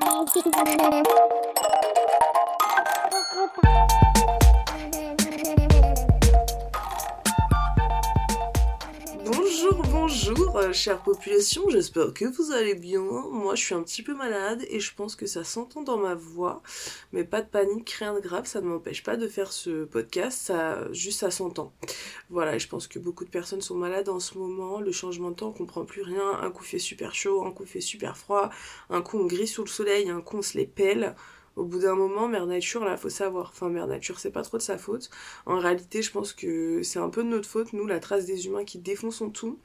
Bonjour, bonjour, euh, chère population, j'espère que vous allez bien. Moi, je suis un petit peu malade et je pense que ça s'entend dans ma voix, mais pas de panique, rien de grave, ça ne m'empêche pas de faire ce podcast, ça, juste ça s'entend. Voilà, je pense que beaucoup de personnes sont malades en ce moment, le changement de temps, on comprend plus rien, un coup fait super chaud, un coup fait super froid, un coup on grille sous le soleil, un coup on se les pèle au bout d'un moment, Mère Nature, là, faut savoir. Enfin, Mère Nature, c'est pas trop de sa faute. En réalité, je pense que c'est un peu de notre faute, nous, la trace des humains qui défonçons tout.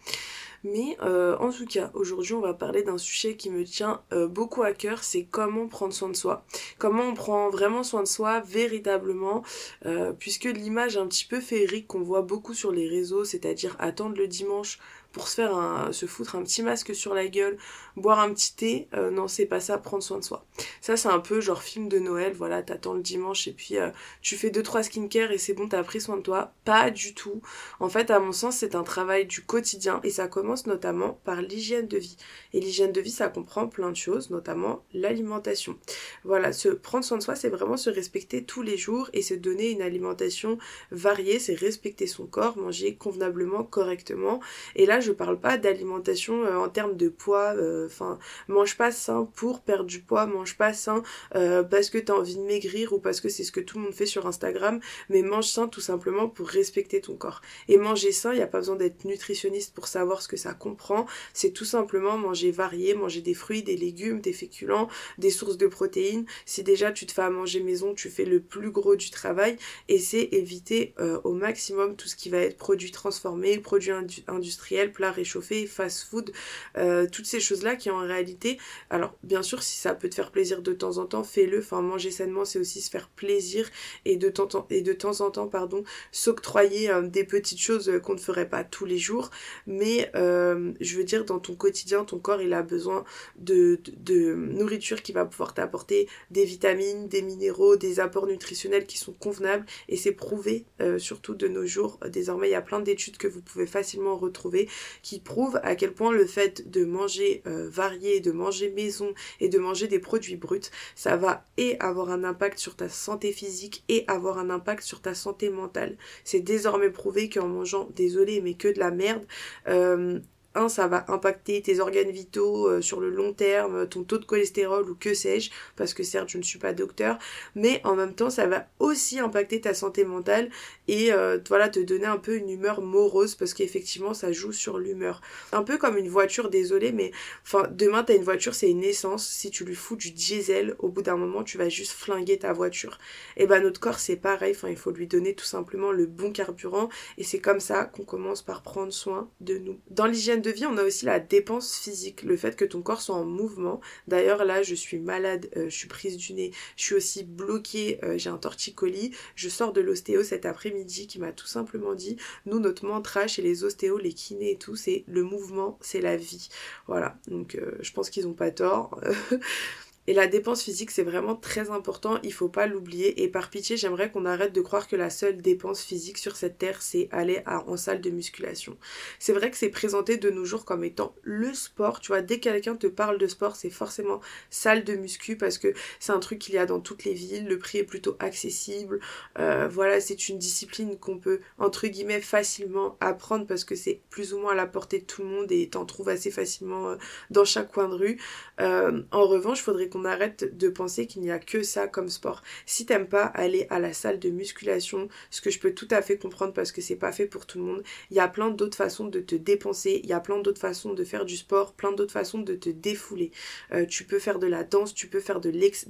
Mais euh, en tout cas, aujourd'hui, on va parler d'un sujet qui me tient euh, beaucoup à cœur, c'est comment prendre soin de soi. Comment on prend vraiment soin de soi véritablement, euh, puisque l'image un petit peu féerique qu'on voit beaucoup sur les réseaux, c'est-à-dire attendre le dimanche pour se faire un, se foutre un petit masque sur la gueule, boire un petit thé, euh, non c'est pas ça, prendre soin de soi. Ça c'est un peu genre film de Noël, voilà, t'attends le dimanche et puis euh, tu fais deux trois skincare et c'est bon, t'as pris soin de toi. Pas du tout. En fait, à mon sens, c'est un travail du quotidien et ça commence notamment par l'hygiène de vie. Et l'hygiène de vie, ça comprend plein de choses, notamment l'alimentation. Voilà, se prendre soin de soi, c'est vraiment se respecter tous les jours et se donner une alimentation variée, c'est respecter son corps, manger convenablement, correctement. Et là, je parle pas d'alimentation euh, en termes de poids, euh, enfin, mange pas sain pour perdre du poids, mange pas sain euh, parce que t'as envie de maigrir ou parce que c'est ce que tout le monde fait sur Instagram, mais mange sain tout simplement pour respecter ton corps. Et manger sain, il n'y a pas besoin d'être nutritionniste pour savoir ce que ça comprend, c'est tout simplement manger varié, manger des fruits, des légumes, des féculents, des sources de protéines. Si déjà tu te fais à manger maison, tu fais le plus gros du travail et c'est éviter au maximum tout ce qui va être produit transformé, produit industriel, plat réchauffé, fast food, euh, toutes ces choses-là qui en réalité, alors bien sûr si ça peut te faire plaisir de temps en temps, fais-le, enfin manger sainement c'est aussi se faire plaisir et de temps, et de temps en temps pardon, s'octroyer euh, des petites choses qu'on ne ferait pas tous les jours, mais euh, je veux dire dans ton quotidien, ton corps il a besoin de, de, nourriture qui va pouvoir t'apporter des vitamines, des minéraux, des apports nutritionnels qui sont convenables. Et c'est prouvé surtout de nos jours, désormais il y a plein d'études que vous pouvez facilement retrouver qui prouve à quel point le fait de manger euh, varié, de manger maison et de manger des produits bruts, ça va et avoir un impact sur ta santé physique et avoir un impact sur ta santé mentale. C'est désormais prouvé qu'en mangeant, désolé, mais que de la merde, euh, un, ça va impacter tes organes vitaux euh, sur le long terme, ton taux de cholestérol ou que sais-je, parce que certes je ne suis pas docteur, mais en même temps ça va aussi impacter ta santé mentale et euh, voilà te donner un peu une humeur morose parce qu'effectivement ça joue sur l'humeur. Un peu comme une voiture, désolé, mais enfin demain t'as une voiture, c'est une essence, si tu lui fous du diesel, au bout d'un moment tu vas juste flinguer ta voiture. Et ben notre corps c'est pareil, enfin il faut lui donner tout simplement le bon carburant et c'est comme ça qu'on commence par prendre soin de nous. Dans l'hygiène de vie, on a aussi la dépense physique, le fait que ton corps soit en mouvement. D'ailleurs, là, je suis malade, euh, je suis prise du nez, je suis aussi bloquée, euh, j'ai un torticolis. Je sors de l'ostéo cet après-midi qui m'a tout simplement dit, nous, notre mantra chez les ostéos, les kinés et tout, c'est le mouvement, c'est la vie. Voilà, donc euh, je pense qu'ils n'ont pas tort. Et la dépense physique, c'est vraiment très important, il faut pas l'oublier. Et par pitié, j'aimerais qu'on arrête de croire que la seule dépense physique sur cette terre, c'est aller en salle de musculation. C'est vrai que c'est présenté de nos jours comme étant le sport. Tu vois, dès que quelqu'un te parle de sport, c'est forcément salle de muscu parce que c'est un truc qu'il y a dans toutes les villes. Le prix est plutôt accessible. Euh, voilà, c'est une discipline qu'on peut, entre guillemets, facilement apprendre parce que c'est plus ou moins à la portée de tout le monde et t'en trouves assez facilement euh, dans chaque coin de rue. Euh, en revanche, faudrait qu'on arrête de penser qu'il n'y a que ça comme sport. Si t'aimes pas aller à la salle de musculation, ce que je peux tout à fait comprendre parce que c'est pas fait pour tout le monde, il y a plein d'autres façons de te dépenser, il y a plein d'autres façons de faire du sport, plein d'autres façons de te défouler. Euh, tu peux faire de la danse, tu peux faire de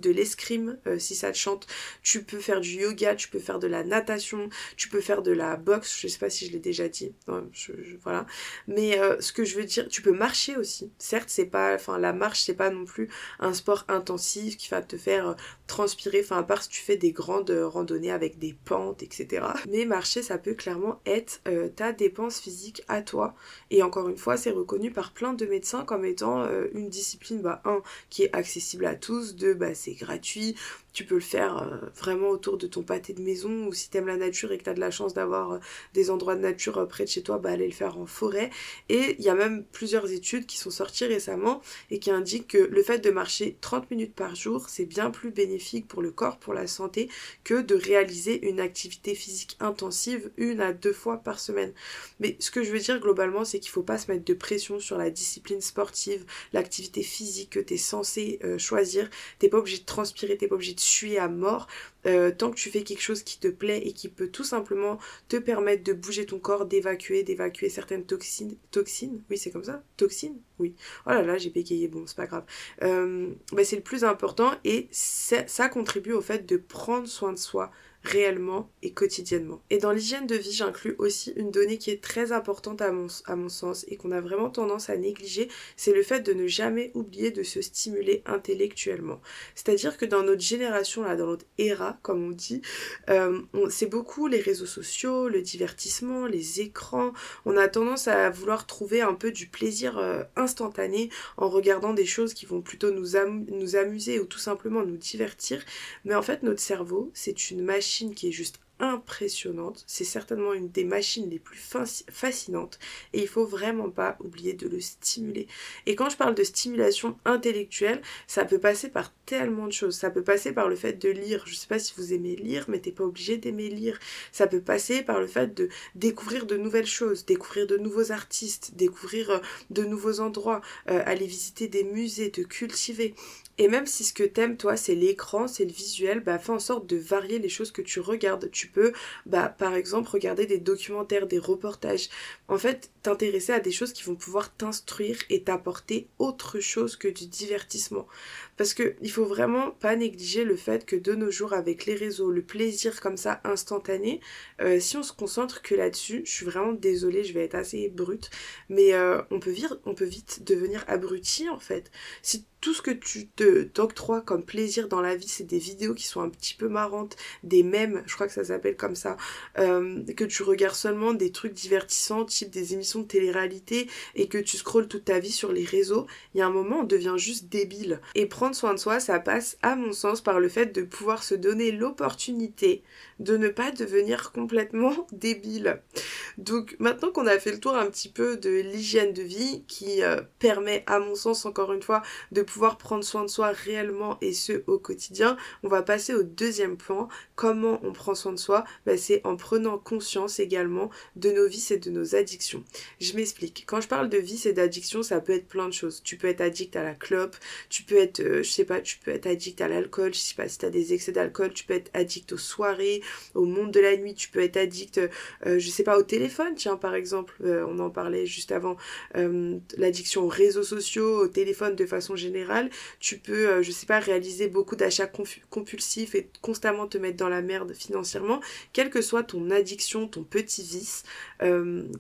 l'escrime euh, si ça te chante, tu peux faire du yoga, tu peux faire de la natation, tu peux faire de la boxe, je sais pas si je l'ai déjà dit, voilà. Mais euh, ce que je veux dire, tu peux marcher aussi. Certes, c'est pas, enfin la marche c'est pas non plus un sport intensif qui va te faire euh, transpirer, enfin à part si tu fais des grandes euh, randonnées avec des pentes, etc. Mais marcher, ça peut clairement être euh, ta dépense physique à toi. Et encore une fois, c'est reconnu par plein de médecins comme étant une discipline, bah, un, qui est accessible à tous, deux, bah, c'est gratuit, tu peux le faire euh, vraiment autour de ton pâté de maison ou si t'aimes la nature et que t'as de la chance d'avoir euh, des endroits de nature euh, près de chez toi, bah aller le faire en forêt. Et il y a même plusieurs études qui sont sorties récemment et qui indiquent que le fait de marcher 30 minutes par jour, c'est bien plus bénéfique pour le corps, pour la santé, que de réaliser une activité physique intensive une à deux fois par semaine. Mais ce que je veux dire globalement, c'est qu'il faut pas se mettre de pression sur la discipline sportive, l'activité physique que tu es censé choisir. T'es pas obligé de transpirer, t'es pas obligé de suis à mort. Euh, tant que tu fais quelque chose qui te plaît et qui peut tout simplement te permettre de bouger ton corps, d'évacuer, d'évacuer certaines toxines. Toxines Oui, c'est comme ça Toxines Oui. Oh là là, j'ai bégayé, bon, c'est pas grave. Euh, bah, c'est le plus important et ça contribue au fait de prendre soin de soi, réellement et quotidiennement. Et dans l'hygiène de vie, j'inclus aussi une donnée qui est très importante à mon, à mon sens et qu'on a vraiment tendance à négliger, c'est le fait de ne jamais oublier de se stimuler intellectuellement. C'est-à-dire que dans notre génération, là, dans notre era, comme on dit, euh, c'est beaucoup les réseaux sociaux, le divertissement, les écrans. On a tendance à vouloir trouver un peu du plaisir euh, instantané en regardant des choses qui vont plutôt nous, nous amuser ou tout simplement nous divertir. Mais en fait, notre cerveau, c'est une machine qui est juste impressionnante. C'est certainement une des machines les plus fascinantes et il faut vraiment pas oublier de le stimuler. Et quand je parle de stimulation intellectuelle, ça peut passer par tellement de choses. Ça peut passer par le fait de lire. Je sais pas si vous aimez lire, mais t'es pas obligé d'aimer lire. Ça peut passer par le fait de découvrir de nouvelles choses, découvrir de nouveaux artistes, découvrir euh, de nouveaux endroits, euh, aller visiter des musées, te cultiver. Et même si ce que t'aimes, toi, c'est l'écran, c'est le visuel, bah fais en sorte de varier les choses que tu regardes. Tu peux, bah, par exemple, regarder des documentaires, des reportages. En fait, t'intéresser à des choses qui vont pouvoir t'instruire et t'apporter autre chose que du divertissement. Parce que il faut vraiment pas négliger le fait que de nos jours, avec les réseaux, le plaisir comme ça instantané, euh, si on se concentre que là-dessus, je suis vraiment désolée, je vais être assez brute, mais euh, on, peut vite, on peut vite devenir abruti en fait. Si tout ce que tu te t'octroies comme plaisir dans la vie, c'est des vidéos qui sont un petit peu marrantes, des mèmes, je crois que ça s'appelle comme ça, euh, que tu regardes seulement des trucs divertissants, type des émissions de télé-réalité, et que tu scrolles toute ta vie sur les réseaux, il y a un moment on devient juste débile. Et prendre soin de soi, ça passe, à mon sens, par le fait de pouvoir se donner l'opportunité de ne pas devenir complètement débile. Donc maintenant qu'on a fait le tour un petit peu de l'hygiène de vie qui euh, permet à mon sens encore une fois de pouvoir prendre soin de soi réellement et ce au quotidien, on va passer au deuxième point. Comment on prend soin de soi? Bah, C'est en prenant conscience également de nos vices et de nos addictions. Je m'explique. Quand je parle de vices et d'addiction, ça peut être plein de choses. Tu peux être addict à la clope, tu peux être, euh, je sais pas, tu peux être addict à l'alcool, je sais pas si tu as des excès d'alcool, tu peux être addict aux soirées, au monde de la nuit, tu peux être addict, euh, je sais pas, au téléphone, tiens, par exemple, euh, on en parlait juste avant, euh, l'addiction aux réseaux sociaux, au téléphone de façon générale, tu peux, je sais pas, réaliser beaucoup d'achats compulsifs et constamment te mettre dans la merde financièrement, quelle que soit ton addiction, ton petit vice,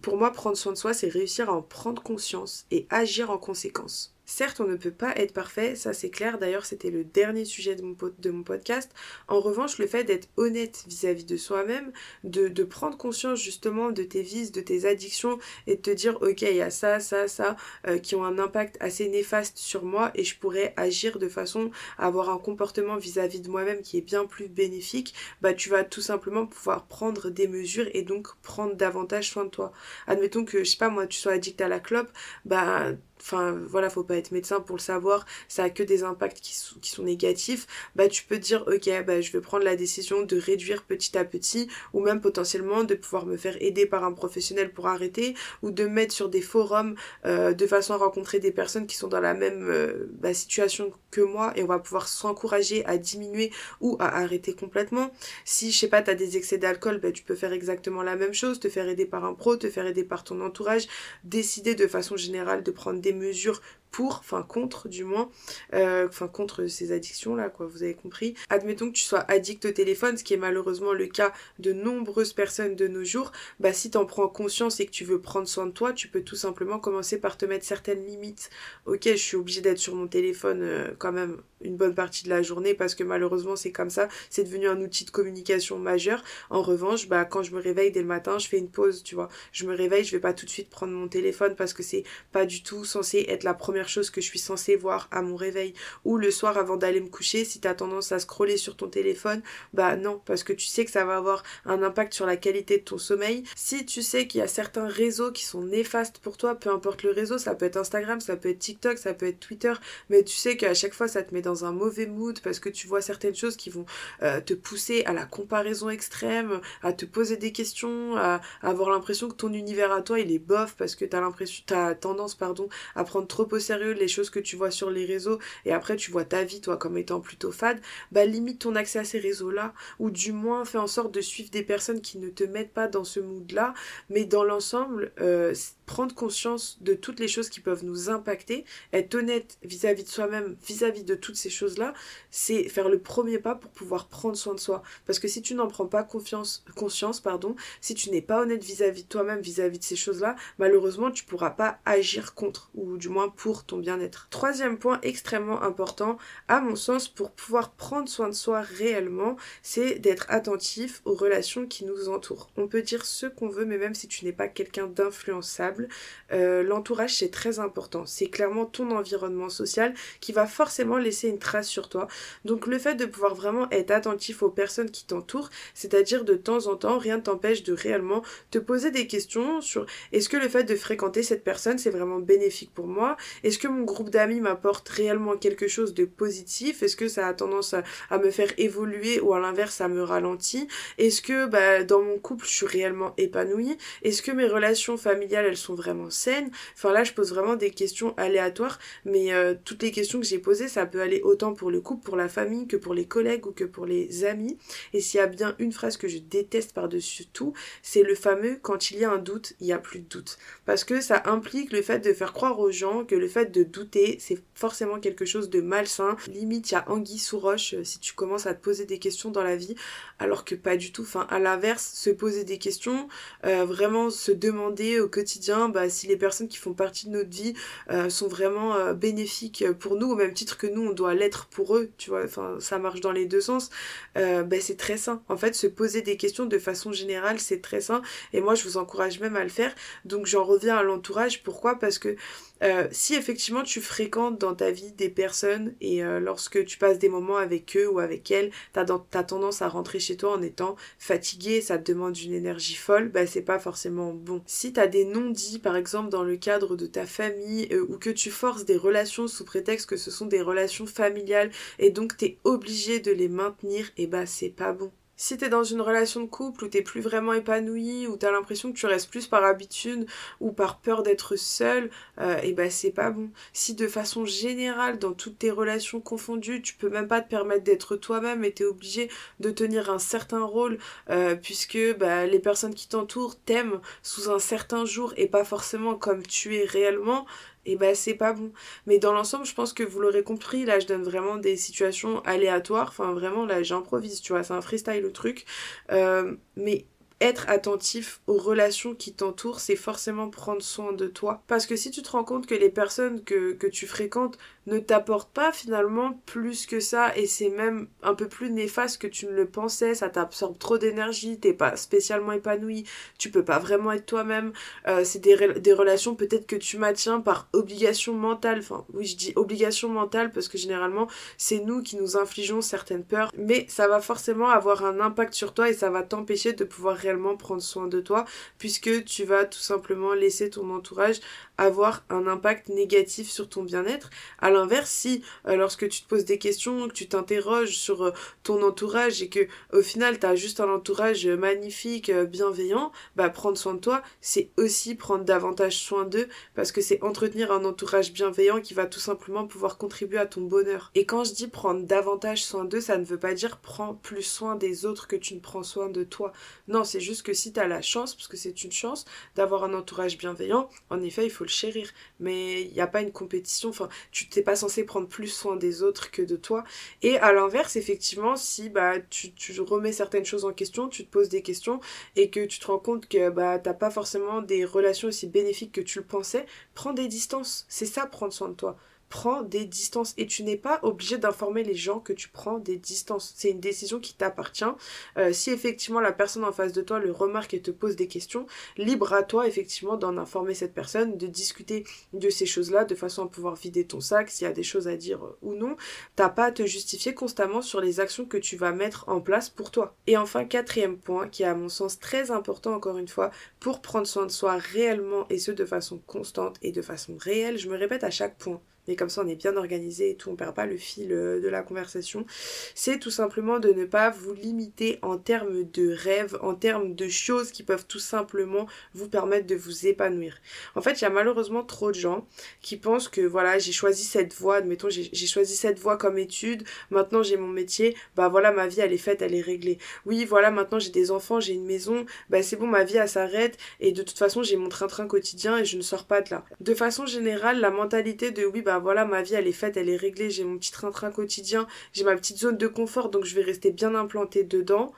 pour moi, prendre soin soi, c'est réussir à en prendre conscience et agir en conséquence. Certes, on ne peut pas être parfait, ça c'est clair. D'ailleurs, c'était le dernier sujet de mon, podcast. En revanche, le fait d'être honnête vis-à-vis de soi-même, de, prendre conscience justement de tes vices, de tes addictions et de te dire, ok, il y a ça, ça, ça, euh, qui ont un impact assez néfaste sur moi et je pourrais agir de façon à avoir un comportement vis-à-vis de moi-même qui est bien plus bénéfique, bah tu vas tout simplement pouvoir prendre des mesures et donc prendre davantage soin de toi. Admettons que, je sais pas moi, tu sois addict à la clope, bah enfin voilà, faut pas être médecin pour le savoir, ça a que des impacts qui, sont, qui sont négatifs, bah tu peux dire ok bah je vais prendre la décision de réduire petit à petit ou même potentiellement de pouvoir me faire aider par un professionnel pour arrêter ou de mettre sur des forums euh, de façon à rencontrer des personnes qui sont dans la même euh, bah, situation que moi et on va pouvoir s'encourager à diminuer ou à arrêter complètement. Si je sais pas t'as des excès d'alcool, bah tu peux faire exactement la même chose, te faire aider par un pro, te faire aider par ton entourage, décider de façon générale de prendre des mesures pour, enfin contre du moins, euh, enfin contre ces addictions là quoi, vous avez compris. Admettons que tu sois addict au téléphone, ce qui est malheureusement le cas de nombreuses personnes de nos jours, bah si t'en prends conscience et que tu veux prendre soin de toi, tu peux tout simplement commencer par te mettre certaines limites. Ok, je suis obligée d'être sur mon téléphone euh, quand même une bonne partie de la journée parce que malheureusement c'est comme ça, c'est devenu un outil de communication majeur. En revanche, bah quand je me réveille dès le matin, je fais une pause, tu vois. Je me réveille, je vais pas tout de suite prendre mon téléphone parce que c'est pas du tout censé être la première chose que je suis censée voir à mon réveil ou le soir avant d'aller me coucher, si tu as tendance à scroller sur ton téléphone, bah non, parce que tu sais que ça va avoir un impact sur la qualité de ton sommeil. Si tu sais qu'il y a certains réseaux qui sont néfastes pour toi, peu importe le réseau, ça peut être Instagram, ça peut être TikTok, ça peut être Twitter, mais tu sais qu'à chaque fois ça te met dans un mauvais mood parce que tu vois certaines choses qui vont euh, te pousser à la comparaison extrême, à te poser des questions, à, avoir l'impression que ton univers à toi il est bof parce que t'as l'impression, t'as tendance pardon à prendre trop au sérieux les choses que tu vois sur les réseaux et après tu vois ta vie toi comme étant plutôt fade, bah limite ton accès à ces réseaux là ou du moins fais en sorte de suivre des personnes qui ne te mettent pas dans ce mood là, mais dans l'ensemble euh, prendre conscience de toutes les choses qui peuvent nous impacter, être honnête vis-à-vis de soi-même, vis-à-vis de toutes ces choses-là, c'est faire le premier pas pour pouvoir prendre soin de soi. Parce que si tu n'en prends pas confiance, conscience, pardon, si tu n'es pas honnête vis-à-vis de toi-même, vis-à-vis de ces choses-là, malheureusement, tu pourras pas agir contre, ou du moins pour ton bien-être. Troisième point extrêmement important, à mon sens, pour pouvoir prendre soin de soi réellement, c'est d'être attentif aux relations qui nous entourent. On peut dire ce qu'on veut, mais même si tu n'es pas quelqu'un d'influençable, euh, l'entourage c'est très important. C'est clairement ton environnement social qui va forcément laisser une trace sur toi. Donc le fait de pouvoir vraiment être attentif aux personnes qui t'entourent, c'est-à-dire de temps en temps, rien ne t'empêche de réellement te poser des questions sur est-ce que le fait de fréquenter cette personne c'est vraiment bénéfique pour moi? Est-ce que mon groupe d'amis m'apporte réellement quelque chose de positif? Est-ce que ça a tendance à, me faire évoluer ou à l'inverse ça me ralentit? Est-ce que bah, dans mon couple je suis réellement épanouie? Est-ce que mes relations familiales elles sont vraiment saines. Enfin là, je pose vraiment des questions aléatoires, mais euh, toutes les questions que j'ai posées, ça peut aller autant pour le couple, pour la famille, que pour les collègues ou que pour les amis. Et s'il y a bien une phrase que je déteste par-dessus tout, c'est le fameux quand il y a un doute, il n'y a plus de doute. Parce que ça implique le fait de faire croire aux gens que le fait de douter, c'est forcément quelque chose de malsain. Limite, il y a anguille sous roche euh, si tu commences à te poser des questions dans la vie, alors que pas du tout. Enfin, à l'inverse, se poser des questions, euh, vraiment se demander au quotidien bah, si les personnes qui font partie de notre vie euh, sont vraiment bénéfiques pour nous, au même titre que nous, on doit l'être pour eux, tu vois, enfin, ça marche dans les deux sens, bah, c'est très sain. En fait, se poser des questions de façon générale, c'est très sain, et moi, je vous encourage même à le faire. Donc, j'en reviens à l'entourage. Pourquoi? Parce que euh, si effectivement tu fréquentes dans ta vie des personnes et euh, lorsque tu passes des moments avec eux ou avec elles, t'as, as tendance à rentrer chez toi en étant fatigué, ça te demande une énergie folle, bah c'est pas forcément bon. Si t'as des non-dits par exemple dans le cadre de ta famille euh, ou que tu forces des relations sous prétexte que ce sont des relations familiales et donc t'es obligé de les maintenir, et bah c'est pas bon. Si t'es dans une relation de couple où t'es plus vraiment épanoui, où t'as l'impression que tu restes plus par habitude ou par peur d'être seul, euh, et ben c'est pas bon. Si de façon générale, dans toutes tes relations confondues, tu peux même pas te permettre d'être toi-même et t'es obligé de tenir un certain rôle, euh, puisque bah, les personnes qui t'entourent t'aiment sous un certain jour et pas forcément comme tu es réellement, et bah c'est pas bon. Mais dans l'ensemble, je pense que vous l'aurez compris, là je donne vraiment des situations aléatoires, enfin vraiment là j'improvise, tu vois, c'est un freestyle le truc. Euh, mais être attentif aux relations qui t'entourent, c'est forcément prendre soin de toi. Parce que si tu te rends compte que les personnes que, que tu fréquentes ne t'apportent pas finalement plus que ça et c'est même un peu plus néfaste que tu ne le pensais, ça t'absorbe trop d'énergie, t'es pas spécialement épanoui, tu peux pas vraiment être toi-même, euh, c'est des, des relations peut-être que tu maintiens par obligation mentale, enfin oui je dis obligation mentale parce que généralement c'est nous qui nous infligeons certaines peurs, mais ça va forcément avoir un impact sur toi et ça va t'empêcher de pouvoir prendre soin de toi puisque tu vas tout simplement laisser ton entourage avoir un impact négatif sur ton bien-être. À l'inverse, si euh, lorsque tu te poses des questions, que tu t'interroges sur euh, ton entourage et que au final tu as juste un entourage magnifique, euh, bienveillant, bah prendre soin de toi, c'est aussi prendre davantage soin d'eux parce que c'est entretenir un entourage bienveillant qui va tout simplement pouvoir contribuer à ton bonheur. Et quand je dis prendre davantage soin d'eux, ça ne veut pas dire prends plus soin des autres que tu ne prends soin de toi. Non, c'est juste que si tu as la chance, parce que c'est une chance d'avoir un entourage bienveillant, en effet, il faut le chérir. Mais il n'y a pas une compétition. Enfin, tu t'es pas censé prendre plus soin des autres que de toi. Et à l'inverse, effectivement, si bah tu, remets certaines choses en question, tu te poses des questions et que tu te rends compte que bah t'as pas forcément des relations aussi bénéfiques que tu le pensais, prends des distances. C'est ça prendre soin de toi prends des distances et tu n'es pas obligé d'informer les gens que tu prends des distances. C'est une décision qui t'appartient. Euh, si effectivement la personne en face de toi le remarque et te pose des questions, libre à toi effectivement d'en informer cette personne, de discuter de ces choses-là de façon à pouvoir vider ton sac s'il y a des choses à dire euh, ou non. T'as pas à te justifier constamment sur les actions que tu vas mettre en place pour toi. Et enfin, quatrième point qui est à mon sens très important encore une fois pour prendre soin de soi réellement et ce de façon constante et de façon réelle, je me répète à chaque point mais comme ça on est bien organisé et tout, on perd pas le fil euh, de la conversation, c'est tout simplement de ne pas vous limiter en termes de rêves, en termes de choses qui peuvent tout simplement vous permettre de vous épanouir. En fait, il y a malheureusement trop de gens qui pensent que voilà, j'ai choisi cette voie, admettons, j'ai choisi cette voie comme étude, maintenant j'ai mon métier, bah voilà, ma vie elle est faite, elle est réglée. Oui, voilà, maintenant j'ai des enfants, j'ai une maison, bah c'est bon, ma vie elle s'arrête et de toute façon j'ai mon train-train quotidien et je ne sors pas de là. De façon générale, la mentalité de oui, bah bah voilà, ma vie elle est faite, elle est réglée, j'ai mon petit train-train quotidien, j'ai ma petite zone de confort, donc je vais rester bien implanté dedans.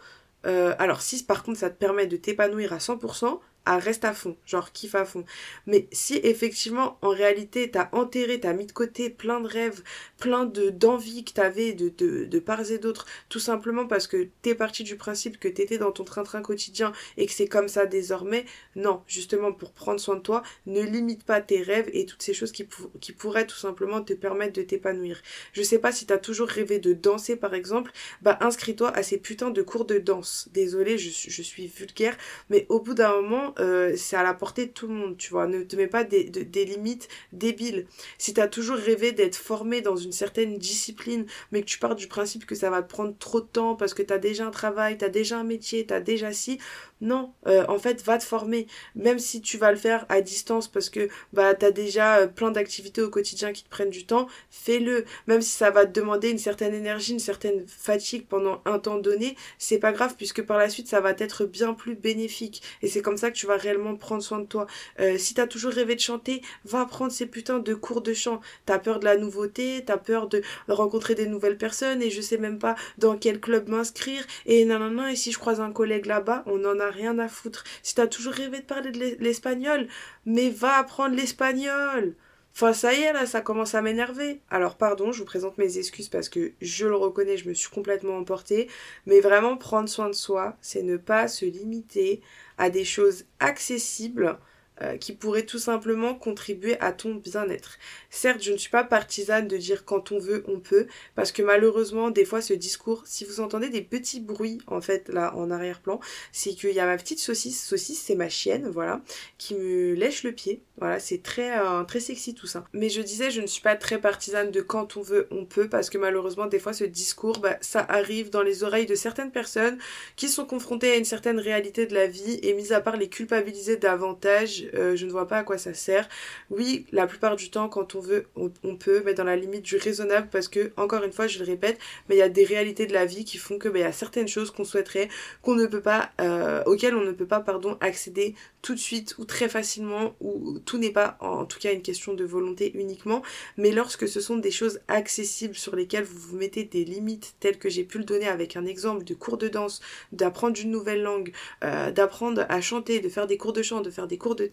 Euh, alors si par contre ça te permet de t'épanouir à 100%, à reste à fond, genre kiffe à fond. Mais si effectivement, en réalité, t'as enterré, t'as mis de côté plein de rêves, plein de d'envies que t'avais de, de, de part et d'autre, tout simplement parce que t'es parti du principe que t'étais dans ton train-train quotidien et que c'est comme ça désormais, non, justement pour prendre soin de toi, ne limite pas tes rêves et toutes ces choses qui, pourraient tout simplement te permettre de t'épanouir. Je sais pas si t'as toujours rêvé de danser par exemple, bah inscris-toi à ces putains de cours de danse. Désolée, je suis vulgaire, mais au bout d'un moment, euh, c'est à la portée de tout le monde, tu vois. Ne te mets pas des, des limites débiles. Si tu as toujours rêvé d'être formé dans une certaine discipline, mais que tu pars du principe que ça va te prendre trop de temps parce que tu as déjà un travail, tu as déjà un métier, tu as déjà si, non, euh, en fait, va te former. Même si tu vas le faire à distance parce que bah as déjà euh, plein d'activités au quotidien qui te prennent du temps, fais-le. Même si ça va te demander une certaine énergie, une certaine fatigue pendant un temps donné, c'est pas grave puisque par la suite ça va être bien plus bénéfique. Et c'est comme ça que tu vas réellement prendre soin de toi. Euh, si t'as toujours rêvé de chanter, va prendre ces putains de cours de chant. T'as peur de la nouveauté, t'as peur de rencontrer des nouvelles personnes et je sais même pas dans quel club m'inscrire et non et si je croise un collègue là-bas, on en a rien à foutre. Si t'as toujours rêvé de parler de l'espagnol, mais va apprendre l'espagnol. Enfin, ça y est, là, ça commence à m'énerver. Alors, pardon, je vous présente mes excuses parce que je le reconnais, je me suis complètement emportée. Mais vraiment, prendre soin de soi, c'est ne pas se limiter à des choses accessibles euh, qui pourrait tout simplement contribuer à ton bien-être. Certes, je ne suis pas partisane de dire quand on veut, on peut, parce que malheureusement, des fois, ce discours, si vous entendez des petits bruits, en fait, là, en arrière-plan, c'est qu'il y a ma petite saucisse, saucisse, c'est ma chienne, voilà, qui me lèche le pied. Voilà, c'est très, euh, très sexy tout ça. Mais je disais, je ne suis pas très partisane de quand on veut, on peut, parce que malheureusement, des fois, ce discours, bah, ça arrive dans les oreilles de certaines personnes qui sont confrontées à une certaine réalité de la vie, et mis à part les culpabiliser davantage, euh, je ne vois pas à quoi ça sert. Oui, la plupart du temps, quand on veut, on, peut, mais dans la limite du raisonnable, parce que, encore une fois, je le répète, mais il y a des réalités de la vie qui font que bah, il y a certaines choses qu'on souhaiterait, qu'on ne peut pas, euh, auxquelles on ne peut pas, pardon, accéder tout de suite ou très facilement, ou tout n'est pas, en tout cas, une question de volonté uniquement, mais lorsque ce sont des choses accessibles sur lesquelles vous vous mettez des limites, telles que j'ai pu le donner avec un exemple de cours de danse, d'apprendre une nouvelle langue, euh, d'apprendre à chanter, de faire des cours de chant, de faire des cours de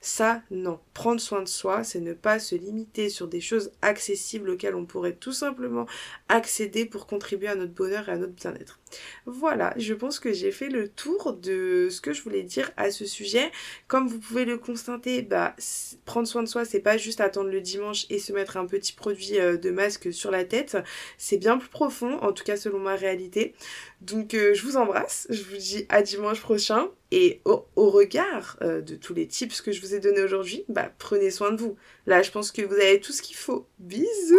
ça, non. Prendre soin de soi, c'est ne pas se limiter sur des choses accessibles auxquelles on pourrait tout simplement accéder pour contribuer à notre bonheur et à notre bien-être. Voilà, je pense que j'ai fait le tour de ce que je voulais dire à ce sujet. Comme vous pouvez le constater, bah, prendre soin de soi, c'est pas juste attendre le dimanche et se mettre un petit produit euh, de masque sur la tête. C'est bien plus profond, en tout cas selon ma réalité. Donc euh, je vous embrasse, je vous dis à dimanche prochain. Et au, regard euh, de tous les tips que je vous ai donnés aujourd'hui, bah, prenez soin de vous. Là, je pense que vous avez tout ce qu'il faut. Bisous